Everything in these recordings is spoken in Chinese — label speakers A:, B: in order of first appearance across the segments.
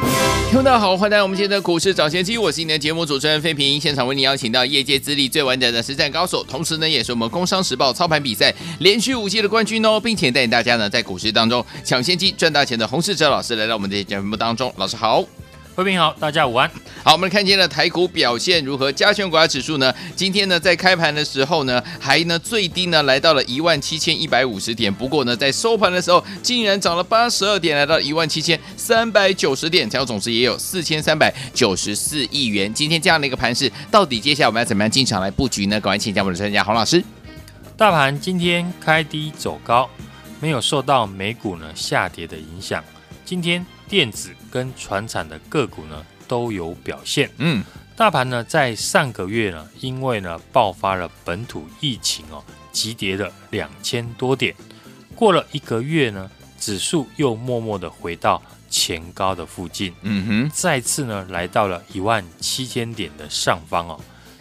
A: 听众大家好，欢迎来到我们今天的股市早先机，我是你的节目主持人飞平。现场为你邀请到业界资历最完整的实战高手，同时呢，也是我们工商时报操盘比赛连续五届的冠军哦，并且带领大家呢在股市当中抢先机赚大钱的洪世哲老师来到我们的节目当中，老师好。
B: 各位好，大家午安。
A: 好，我们看见了台股表现如何？加权股价指数呢？今天呢，在开盘的时候呢，还呢最低呢来到了一万七千一百五十点。不过呢，在收盘的时候，竟然涨了八十二点，来到一万七千三百九十点，成交总值也有四千三百九十四亿元。今天这样的一个盘势，到底接下来我们要怎么样进场来布局呢？赶快请教我们的专家洪老师。
B: 大盘今天开低走高，没有受到美股呢下跌的影响。今天。电子跟船产的个股呢都有表现。嗯，大盘呢在上个月呢，因为呢爆发了本土疫情哦，急跌了两千多点。过了一个月呢，指数又默默的回到前高的附近。嗯哼，再次呢来到了一万七千点的上方哦。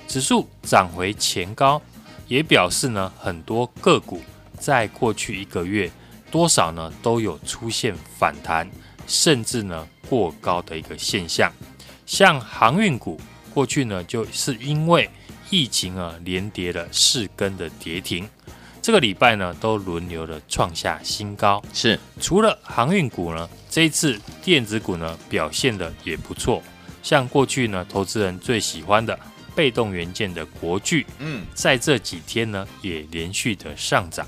B: 指数涨回前高，也表示呢很多个股在过去一个月多少呢都有出现反弹。甚至呢过高的一个现象，像航运股过去呢就是因为疫情啊连跌了四根的跌停，这个礼拜呢都轮流的创下新高。
A: 是。
B: 除了航运股呢，这一次电子股呢表现的也不错，像过去呢投资人最喜欢的被动元件的国巨，嗯，在这几天呢也连续的上涨，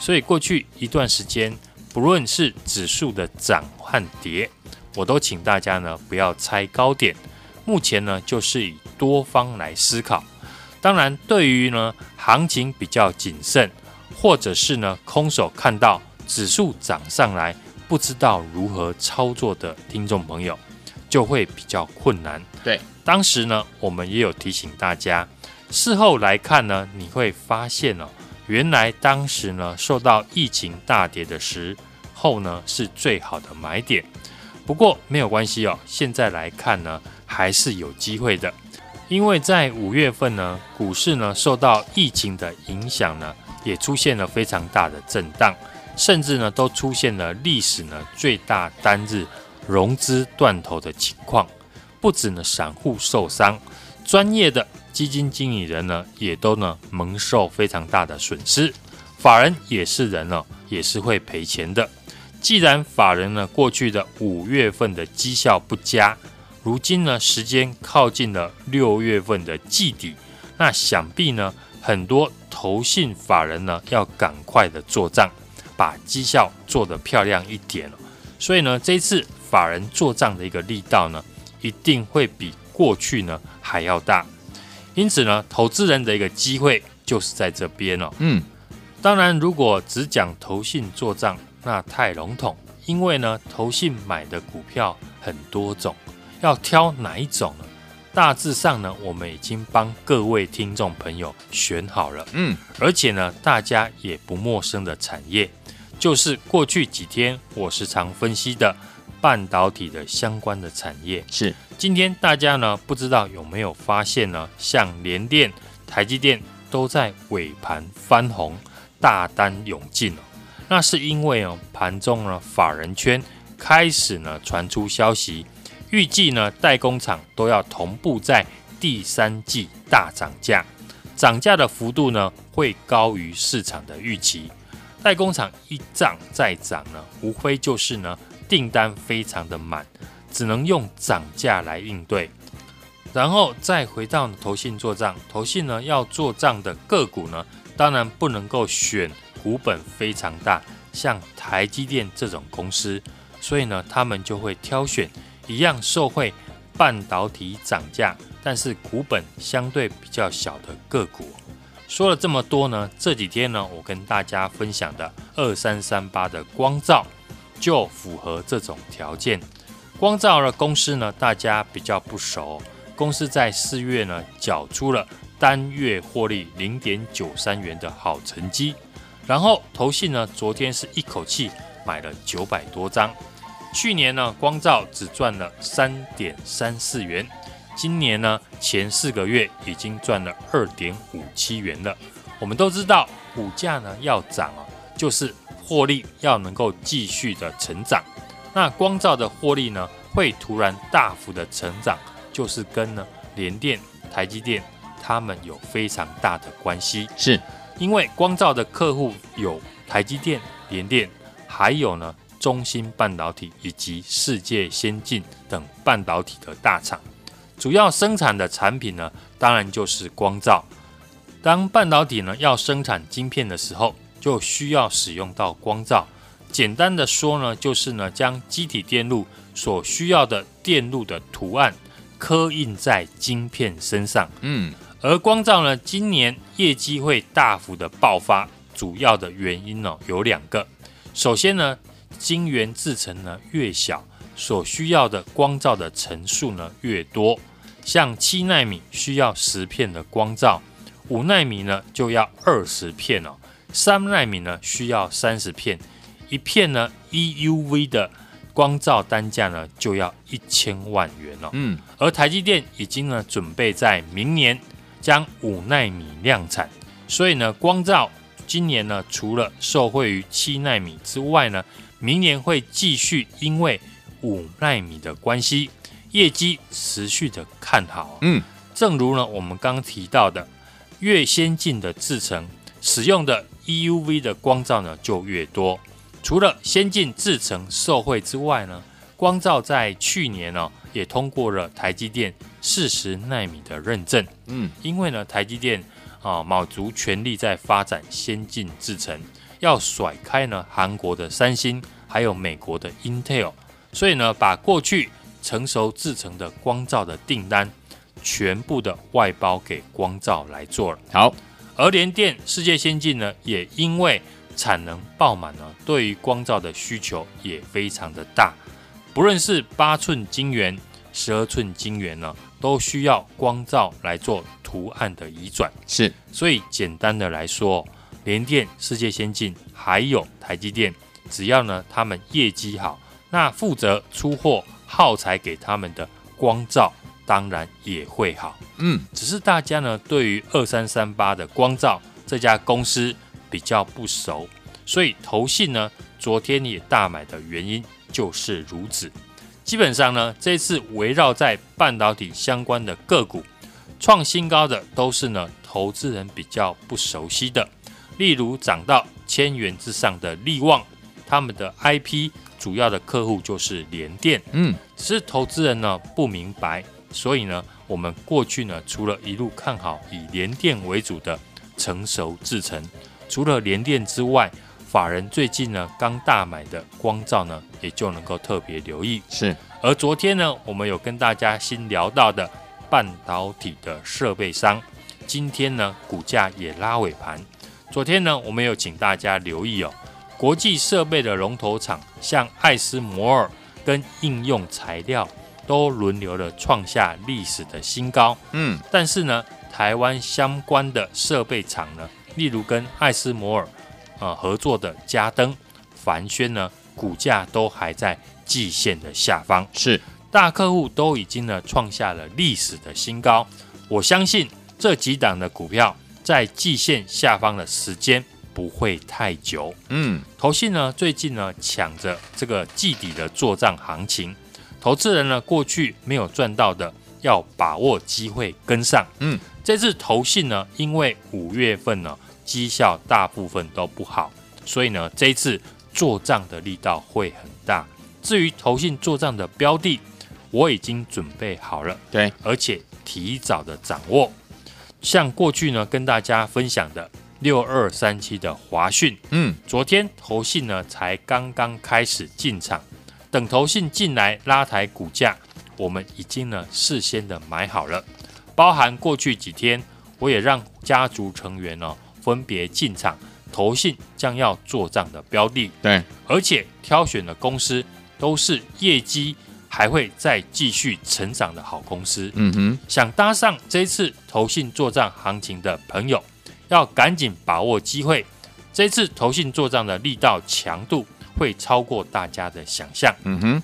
B: 所以过去一段时间。不论是指数的涨和跌，我都请大家呢不要猜高点。目前呢就是以多方来思考。当然，对于呢行情比较谨慎，或者是呢空手看到指数涨上来，不知道如何操作的听众朋友，就会比较困难。
A: 对，
B: 当时呢我们也有提醒大家，事后来看呢，你会发现哦，原来当时呢受到疫情大跌的时。后呢是最好的买点，不过没有关系哦。现在来看呢，还是有机会的，因为在五月份呢，股市呢受到疫情的影响呢，也出现了非常大的震荡，甚至呢都出现了历史呢最大单日融资断头的情况。不止呢散户受伤，专业的基金经理人呢也都呢蒙受非常大的损失，法人也是人哦，也是会赔钱的。既然法人呢过去的五月份的绩效不佳，如今呢时间靠近了六月份的季底，那想必呢很多投信法人呢要赶快的做账，把绩效做得漂亮一点。所以呢这次法人做账的一个力道呢一定会比过去呢还要大，因此呢投资人的一个机会就是在这边哦。嗯，当然如果只讲投信做账。那太笼统，因为呢，投信买的股票很多种，要挑哪一种呢？大致上呢，我们已经帮各位听众朋友选好了，嗯，而且呢，大家也不陌生的产业，就是过去几天我时常分析的半导体的相关的产业。
A: 是，
B: 今天大家呢，不知道有没有发现呢？像联电、台积电都在尾盘翻红，大单涌进。那是因为哦，盘中呢，法人圈开始呢传出消息，预计呢代工厂都要同步在第三季大涨价，涨价的幅度呢会高于市场的预期。代工厂一涨再涨呢，无非就是呢订单非常的满，只能用涨价来应对。然后再回到投信做账，投信呢要做账的个股呢，当然不能够选。股本非常大，像台积电这种公司，所以呢，他们就会挑选一样受惠半导体涨价，但是股本相对比较小的个股。说了这么多呢，这几天呢，我跟大家分享的二三三八的光罩就符合这种条件。光罩的公司呢，大家比较不熟，公司在四月呢缴出了单月获利零点九三元的好成绩。然后投信呢，昨天是一口气买了九百多张。去年呢，光罩只赚了三点三四元，今年呢，前四个月已经赚了二点五七元了。我们都知道，股价呢要涨啊，就是获利要能够继续的成长。那光罩的获利呢，会突然大幅的成长，就是跟呢联电、台积电他们有非常大的关系。
A: 是
B: 因为光罩的客户有台积电、联电，还有呢中芯半导体以及世界先进等半导体的大厂，主要生产的产品呢，当然就是光罩。当半导体呢要生产晶片的时候，就需要使用到光罩。简单的说呢，就是呢，将机体电路所需要的电路的图案刻印在晶片身上。
A: 嗯，
B: 而光照呢，今年业绩会大幅的爆发，主要的原因呢有两个。首先呢，晶圆制程呢越小，所需要的光照的层数呢越多。像七纳米需要十片的光照，五纳米呢就要二十片哦，三纳米呢需要三十片。一片呢，EUV 的光照单价呢就要一千万元哦。
A: 嗯，
B: 而台积电已经呢准备在明年将五纳米量产，所以呢光照今年呢除了受惠于七纳米之外呢，明年会继续因为五纳米的关系，业绩持续的看好。
A: 嗯，
B: 正如呢我们刚刚提到的，越先进的制程使用的 EUV 的光照呢就越多。除了先进制程受惠之外呢，光照在去年呢、哦、也通过了台积电四十纳米的认证。
A: 嗯，
B: 因为呢台积电啊卯足全力在发展先进制程，要甩开呢韩国的三星，还有美国的 Intel，所以呢把过去成熟制程的光照的订单全部的外包给光照来做了。
A: 好，
B: 而联电、世界先进呢也因为产能爆满呢，对于光照的需求也非常的大。不论是八寸晶圆、十二寸晶圆呢，都需要光照来做图案的移转。
A: 是，
B: 所以简单的来说，联电、世界先进还有台积电，只要呢他们业绩好，那负责出货耗材给他们的光照当然也会好。
A: 嗯，
B: 只是大家呢对于二三三八的光照这家公司。比较不熟，所以投信呢，昨天也大买的原因就是如此。基本上呢，这次围绕在半导体相关的个股创新高的，都是呢投资人比较不熟悉的。例如涨到千元之上的利旺，他们的 IP 主要的客户就是联电，
A: 嗯，
B: 只是投资人呢不明白，所以呢，我们过去呢除了一路看好以联电为主的成熟制程。除了联电之外，法人最近呢刚大买的光照呢，也就能够特别留意。
A: 是，
B: 而昨天呢，我们有跟大家新聊到的半导体的设备商，今天呢股价也拉尾盘。昨天呢，我们有请大家留意哦，国际设备的龙头厂，像艾斯摩尔跟应用材料，都轮流的创下历史的新高。
A: 嗯，
B: 但是呢，台湾相关的设备厂呢，例如跟艾斯摩尔啊、呃、合作的嘉登、凡轩呢，股价都还在季线的下方，
A: 是
B: 大客户都已经呢创下了历史的新高。我相信这几档的股票在季线下方的时间不会太久。
A: 嗯，
B: 投信呢最近呢抢着这个季底的做账行情，投资人呢过去没有赚到的，要把握机会跟上。
A: 嗯，
B: 这次投信呢，因为五月份呢。绩效大部分都不好，所以呢，这一次做账的力道会很大。至于投信做账的标的，我已经准备好了，
A: 对，
B: 而且提早的掌握。像过去呢，跟大家分享的六二三七的华讯，
A: 嗯，
B: 昨天投信呢才刚刚开始进场，等投信进来拉抬股价，我们已经呢事先的买好了，包含过去几天，我也让家族成员呢、哦。分别进场，投信将要做账的标的，
A: 对，
B: 而且挑选的公司都是业绩还会再继续成长的好公司。
A: 嗯哼，
B: 想搭上这次投信做账行情的朋友，要赶紧把握机会。这次投信做账的力道强度会超过大家的想象。
A: 嗯哼，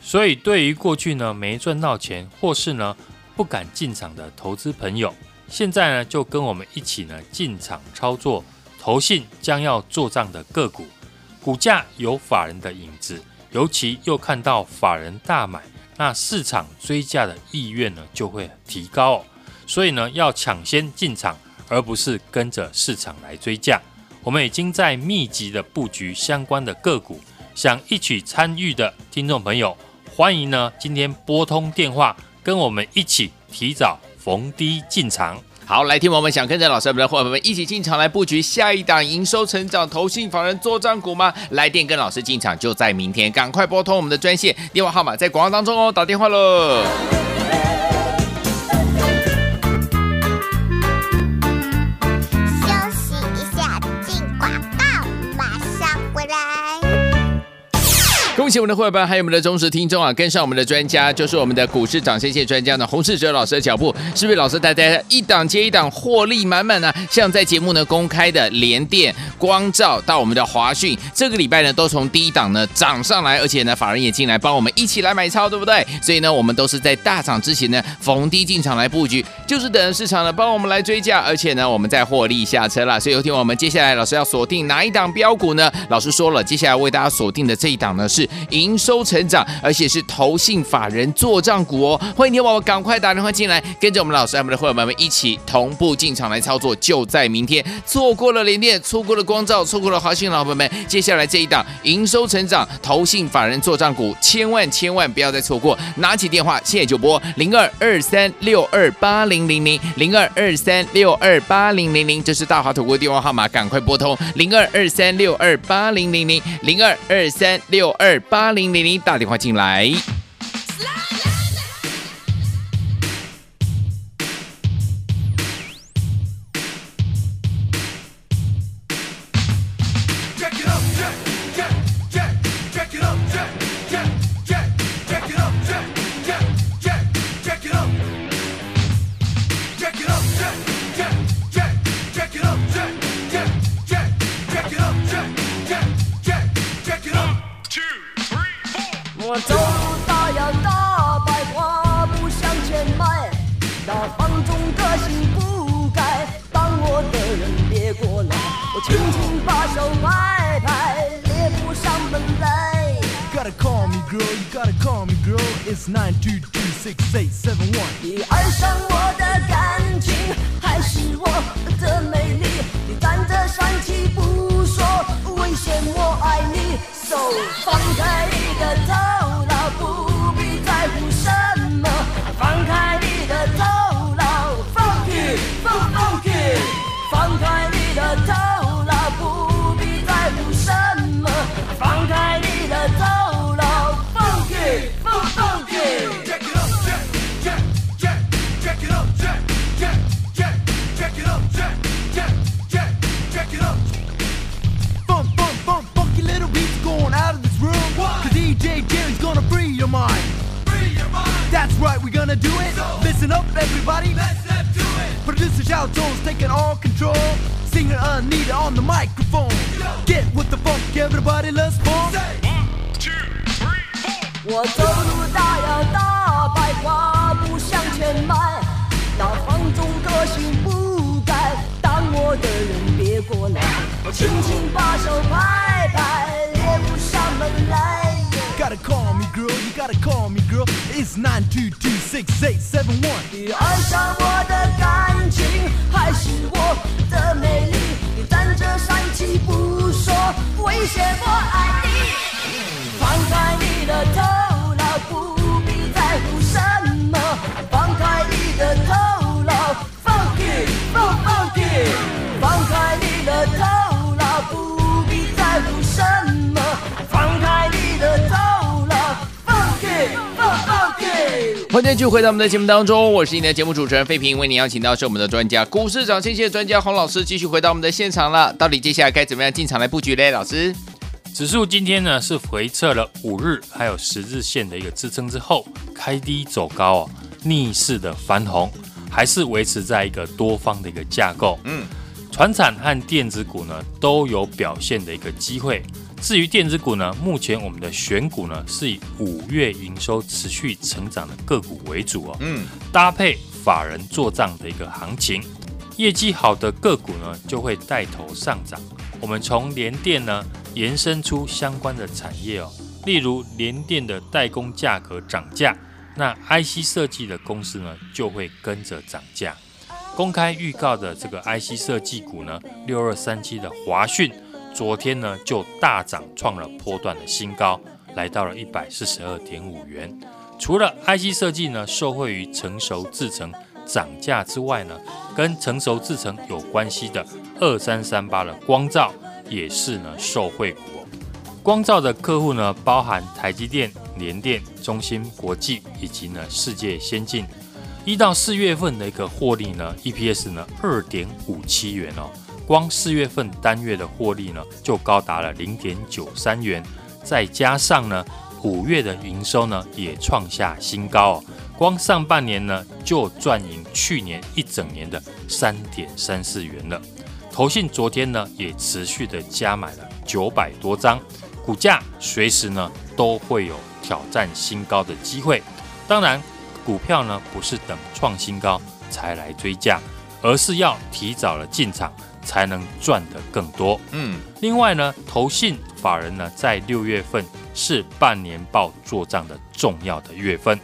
B: 所以对于过去呢没赚到钱，或是呢不敢进场的投资朋友，现在呢就跟我们一起呢进场操作投信将要做账的个股，股价有法人的影子，尤其又看到法人大买，那市场追价的意愿呢就会提高。所以呢要抢先进场，而不是跟着市场来追价。我们已经在密集的布局相关的个股，想一起参与的听众朋友，欢迎呢今天拨通电话，跟我们一起提早逢低进场。
A: 好，来听我们想跟着老师们的伙伴们一起进场来布局下一档营收成长、投信法人作战股吗？来电跟老师进场就在明天，赶快拨通我们的专线电话号码，在广告当中哦，打电话喽。恭喜我们的伙伴，还有我们的忠实听众啊！跟上我们的专家，就是我们的股市涨先线专家呢，洪世哲老师的脚步，是不是老师带大家一档接一档获利满满呢？像在节目呢公开的联电、光罩到我们的华讯，这个礼拜呢都从第一档呢涨上来，而且呢法人也进来帮我们一起来买超，对不对？所以呢我们都是在大涨之前呢逢低进场来布局，就是等市场呢帮我们来追价，而且呢我们在获利下车了。所以有听我们接下来老师要锁定哪一档标股呢？老师说了，接下来为大家锁定的这一档呢是。营收成长，而且是投信法人做账股哦！欢迎听宝宝赶快打电话进来，跟着我们老师、我们的会员们一起同步进场来操作，就在明天。错过了联电，错过了光罩，错过了华讯，老朋友们，接下来这一档营收成长、投信法人做账股，千万千万不要再错过！拿起电话，现在就拨零二二三六二八零零零零二二三六二八零零零，这是大华投顾电话号码，赶快拨通零二二三六二八零零零零二二三六二八零零零，打电话进来。
C: 你爱上我的感情，还是我的美丽？你站着生气不说，危险我爱你。So 放开你的头脑，不必在乎什么。我走路大摇大摆，跨步向前迈，那放纵个性不改，当我的人别过来，我轻轻把手拍拍，猎物上门来。Gotta call me girl, you gotta call me girl, it's nine two two six eight seven one。你爱上我的感情，还是我的美丽？你站着生气不说，威胁我爱你。放开你的头
A: 欢迎继续回到我们的节目当中，我是你的节目主持人费平，为您邀请到是我们的专家，股市涨先机专家洪老师，继续回到我们的现场了。到底接下来该怎么样进场来布局嘞？老师，
B: 指数今天呢是回撤了五日还有十日线的一个支撑之后，开低走高哦，逆势的翻红，还是维持在一个多方的一个架构。嗯，船产和电子股呢都有表现的一个机会。至于电子股呢，目前我们的选股呢是以五月营收持续成长的个股为主哦。嗯，搭配法人做账的一个行情，业绩好的个股呢就会带头上涨。我们从联电呢。延伸出相关的产业哦，例如联电的代工价格涨价，那 IC 设计的公司呢就会跟着涨价。公开预告的这个 IC 设计股呢，六二三七的华讯，昨天呢就大涨，创了波段的新高，来到了一百四十二点五元。除了 IC 设计呢受惠于成熟制程涨价之外呢，跟成熟制程有关系的二三三八的光罩。也是呢，受惠股。光罩的客户呢，包含台积电、联电、中芯国际以及呢世界先进。一到四月份的一个获利呢，EPS 呢二点五七元哦。光四月份单月的获利呢，就高达了零点九三元。再加上呢，五月的营收呢，也创下新高哦。光上半年呢，就赚赢去年一整年的三点三四元了。投信昨天呢也持续的加买了九百多张，股价随时呢都会有挑战新高的机会。当然，股票呢不是等创新高才来追价，而是要提早了进场才能赚得更多。嗯，另外呢，投信法人呢在六月份是半年报做账的重要的月份。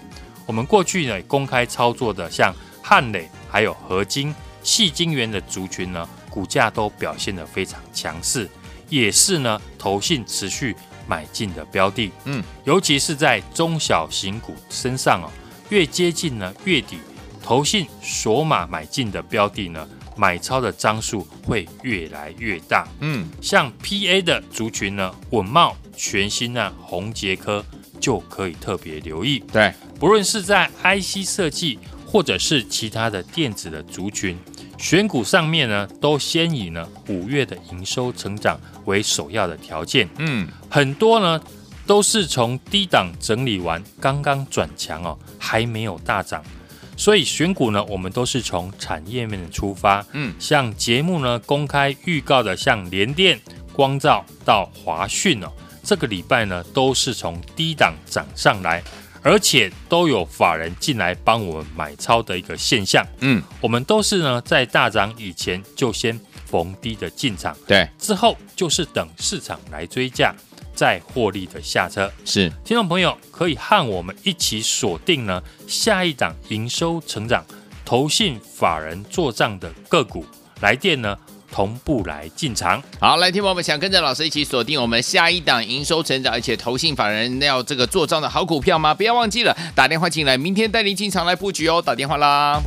B: 我们过去呢公开操作的像汉磊还有合金、细金元的族群呢。股价都表现得非常强势，也是呢投信持续买进的标的。嗯，尤其是在中小型股身上哦，越接近呢月底，投信索码买进的标的呢，买超的张数会越来越大。嗯，像 PA 的族群呢，稳懋、全新呢、宏杰科就可以特别留意。
A: 对，
B: 不论是在 IC 设计或者是其他的电子的族群。选股上面呢，都先以呢五月的营收成长为首要的条件。嗯，很多呢都是从低档整理完，刚刚转强哦，还没有大涨。所以选股呢，我们都是从产业面的出发。嗯，像节目呢公开预告的，像联电、光照到华讯哦，这个礼拜呢都是从低档涨上来。而且都有法人进来帮我们买超的一个现象，嗯，我们都是呢在大涨以前就先逢低的进场，
A: 对，
B: 之后就是等市场来追价，再获利的下车。
A: 是，
B: 听众朋友可以和我们一起锁定呢下一档营收成长、投信法人做账的个股，来电呢。同步来进场，
A: 好，来听我们想跟着老师一起锁定我们下一档营收成长，而且投信法人要这个做账的好股票吗？不要忘记了打电话进来，明天带您进场来布局哦，打电话啦。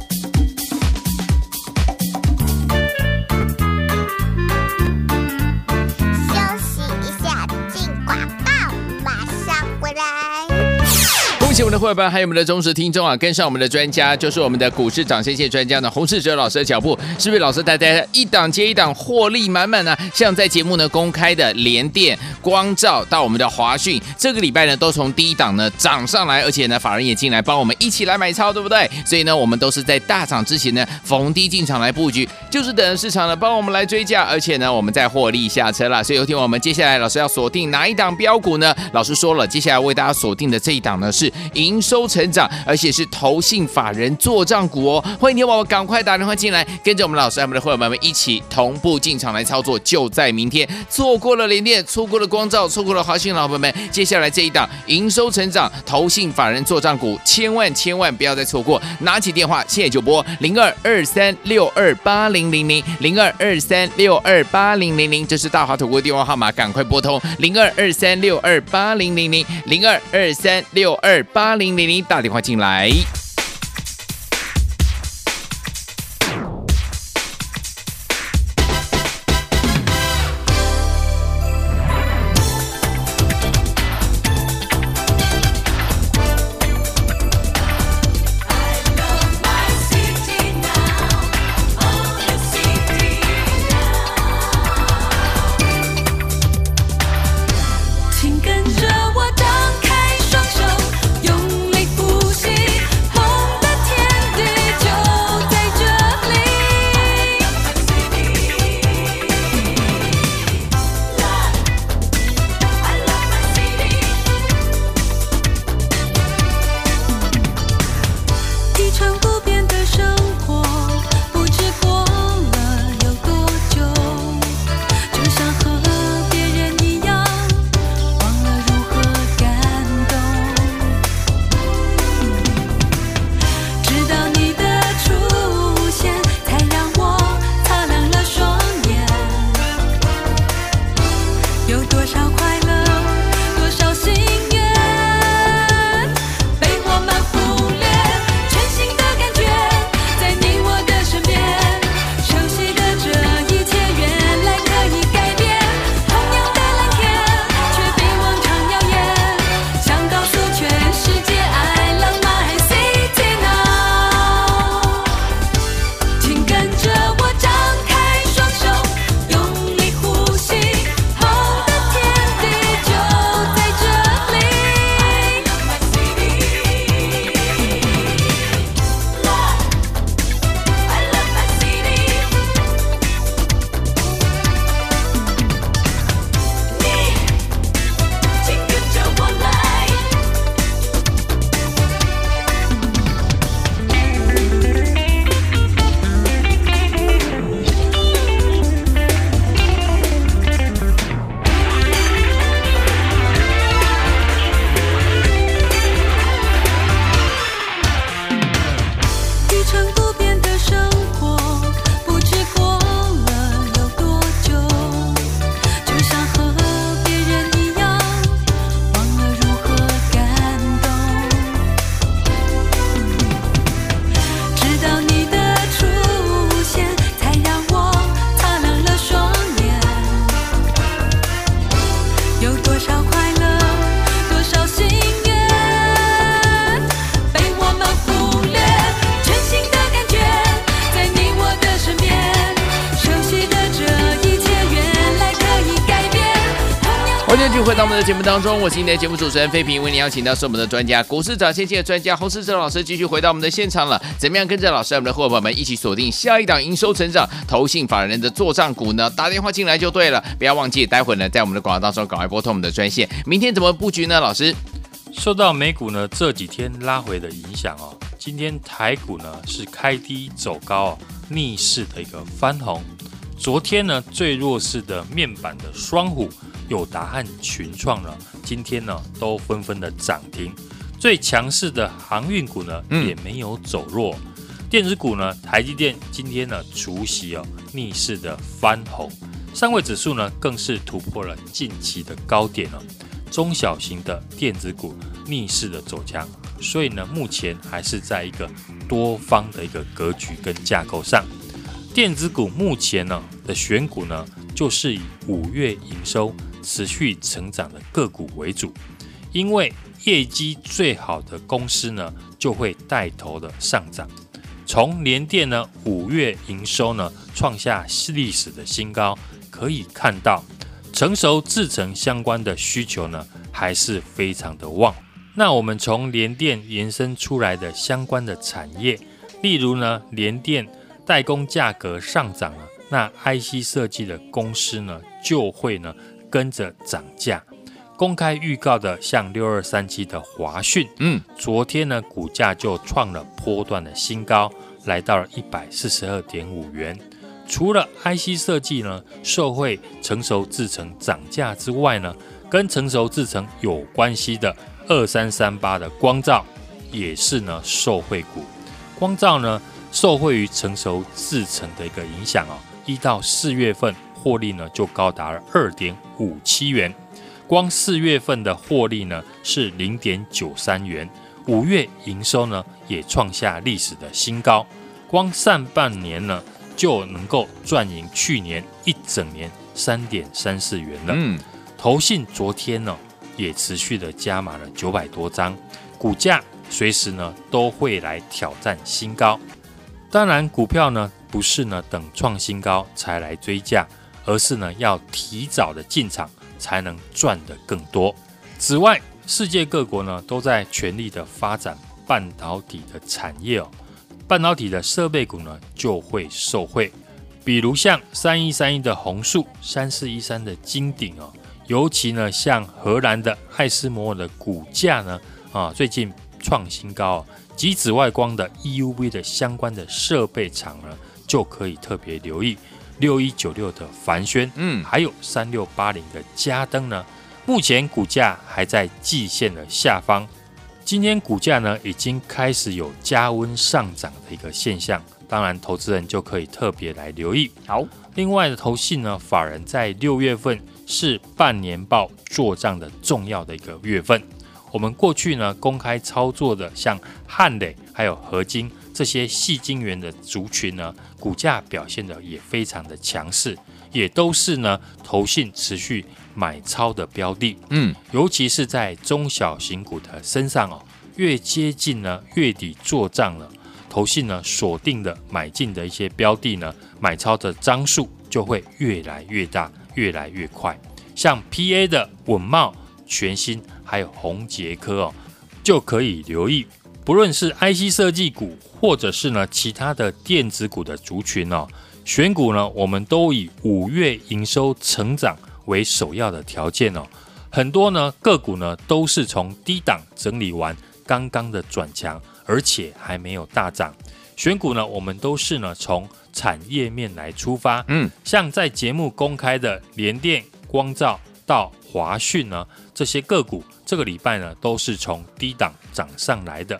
A: 的伙伴，还有我们的忠实听众啊！跟上我们的专家，就是我们的股市涨先线专家呢，洪世哲老师的脚步，是不是老师带大家一档接一档获利满满呢？像在节目呢公开的联电、光罩到我们的华讯，这个礼拜呢都从低档呢涨上来，而且呢法人也进来帮我们一起来买超，对不对？所以呢我们都是在大涨之前呢逢低进场来布局，就是等市场呢帮我们来追价，而且呢我们在获利下车了。所以有听我们接下来老师要锁定哪一档标股呢？老师说了，接下来为大家锁定的这一档呢是。营收成长，而且是投信法人做账股哦！欢迎你宝宝赶快打电话进来，跟着我们老师、我们的会员们一起同步进场来操作，就在明天。错过了联电，错过了光罩，错过了华讯，老朋友们，接下来这一档营收成长、投信法人做账股，千万千万不要再错过！拿起电话，现在就拨零二二三六二八零零零零二二三六二八零零零，这是大华投顾电话号码，赶快拨通零二二三六二八零零零零二二三六二八零零零，打电话进来。节目当中，我是今天的节目主持人费平，为您邀请到是我们的专家，股市涨先机的专家洪世哲老师，继续回到我们的现场了。怎么样跟着老师，我们的伙伴们一起锁定下一档营收成长、投信法人的做账股呢？打电话进来就对了，不要忘记，待会呢在我们的广告当中赶快拨通我们的专线。明天怎么布局呢？老师，
B: 受到美股呢这几天拉回的影响哦，今天台股呢是开低走高哦，逆势的一个翻红。昨天呢最弱势的面板的双虎。友达和群创呢，今天呢都纷纷的涨停。最强势的航运股呢，也没有走弱。嗯、电子股呢，台积电今天呢除夕哦，逆势的翻红。上位指数呢，更是突破了近期的高点哦。中小型的电子股逆势的走强，所以呢，目前还是在一个多方的一个格局跟架构上。电子股目前呢的选股呢，就是以五月营收。持续成长的个股为主，因为业绩最好的公司呢，就会带头的上涨。从联电呢五月营收呢创下历史的新高，可以看到成熟制程相关的需求呢还是非常的旺。那我们从联电延伸出来的相关的产业，例如呢联电代工价格上涨了，那 IC 设计的公司呢就会呢。跟着涨价，公开预告的像六二三七的华讯，嗯，昨天呢股价就创了波段的新高，来到了一百四十二点五元。除了 IC 设计呢受惠成熟制程涨价之外呢，跟成熟制程有关系的二三三八的光照也是呢受惠股。光照呢受惠于成熟制程的一个影响哦，一到四月份。获利呢就高达了二点五七元，光四月份的获利呢是零点九三元，五月营收呢也创下历史的新高，光上半年呢就能够赚赢去年一整年三点三四元了。嗯，投信昨天呢也持续的加码了九百多张，股价随时呢都会来挑战新高。当然，股票呢不是呢等创新高才来追价。而是呢，要提早的进场，才能赚得更多。此外，世界各国呢都在全力的发展半导体的产业哦，半导体的设备股呢就会受惠。比如像三一三一的红树，三四一三的金鼎哦，尤其呢像荷兰的艾斯摩尔的股价呢啊最近创新高哦，极紫外光的 EUV 的相关的设备厂呢就可以特别留意。六一九六的凡轩，嗯，还有三六八零的嘉登呢，目前股价还在季线的下方。今天股价呢已经开始有加温上涨的一个现象，当然投资人就可以特别来留意。好，另外的投信呢，法人在六月份是半年报做账的重要的一个月份。我们过去呢公开操作的，像汉磊还有合晶。这些细晶圆的族群呢，股价表现的也非常的强势，也都是呢投信持续买超的标的。嗯，尤其是在中小型股的身上哦，越接近呢月底做账了，投信呢锁定的买进的一些标的呢，买超的张数就会越来越大，越来越快。像 PA 的稳懋、全新还有宏杰科哦，就可以留意。不论是 IC 设计股，或者是呢其他的电子股的族群哦，选股呢，我们都以五月营收成长为首要的条件哦。很多呢个股呢都是从低档整理完，刚刚的转强，而且还没有大涨。选股呢，我们都是呢从产业面来出发，嗯，像在节目公开的联电、光照到华讯呢这些个股，这个礼拜呢都是从低档涨上来的。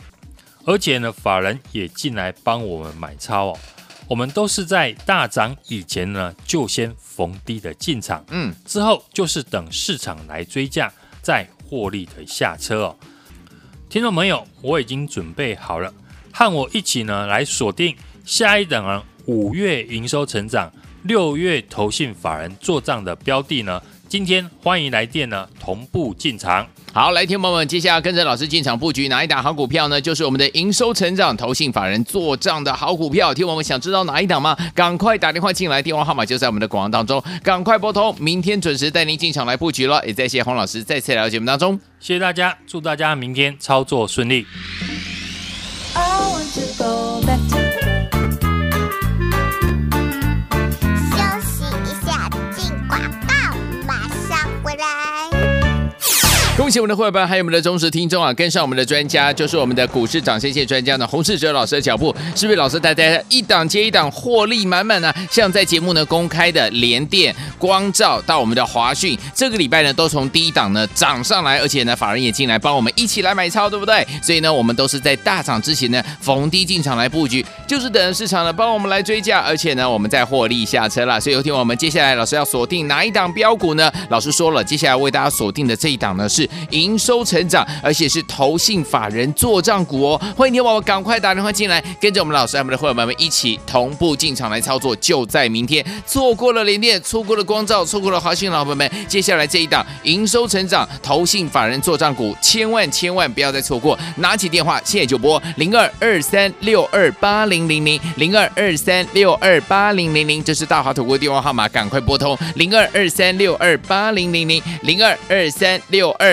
B: 而且呢，法人也进来帮我们买超哦。我们都是在大涨以前呢，就先逢低的进场，嗯，之后就是等市场来追价，再获利的下车哦。听众朋友，我已经准备好了，和我一起呢来锁定下一等啊，五月营收成长、六月投信法人做账的标的呢？今天欢迎来电呢，同步进场。
A: 好，来，听友们，接下来跟着老师进场布局哪一档好股票呢？就是我们的营收成长、投信法人做账的好股票。听友们想知道哪一档吗？赶快打电话进来，电话号码就在我们的广告当中，赶快拨通，明天准时带您进场来布局了。也再谢谢洪老师再次来到节目当中，
B: 谢谢大家，祝大家明天操作顺利。
A: 恭喜我们的伙伴还有我们的忠实听众啊！跟上我们的专家，就是我们的股市涨先线专家呢，洪世哲老师的脚步，是不是老师带大家一档接一档获利满满呢？像在节目呢公开的联电、光罩到我们的华讯，这个礼拜呢都从第一档呢涨上来，而且呢法人也进来帮我们一起来买超，对不对？所以呢我们都是在大涨之前呢逢低进场来布局，就是等市场呢帮我们来追价，而且呢我们在获利下车了。所以有听我们接下来老师要锁定哪一档标股呢？老师说了，接下来为大家锁定的这一档呢是。营收成长，而且是投信法人做账股哦！欢迎你宝宝赶快打电话进来，跟着我们老师、我们的会员们一起同步进场来操作。就在明天，错过了联电，错过了光罩，错过了华讯，老朋友们，接下来这一档营收成长、投信法人做账股，千万千万不要再错过！拿起电话，现在就拨零二二三六二八零零零零二二三六二八零零零，这是大华投顾电话号码，赶快拨通零二二三六二八零零零零二二三六二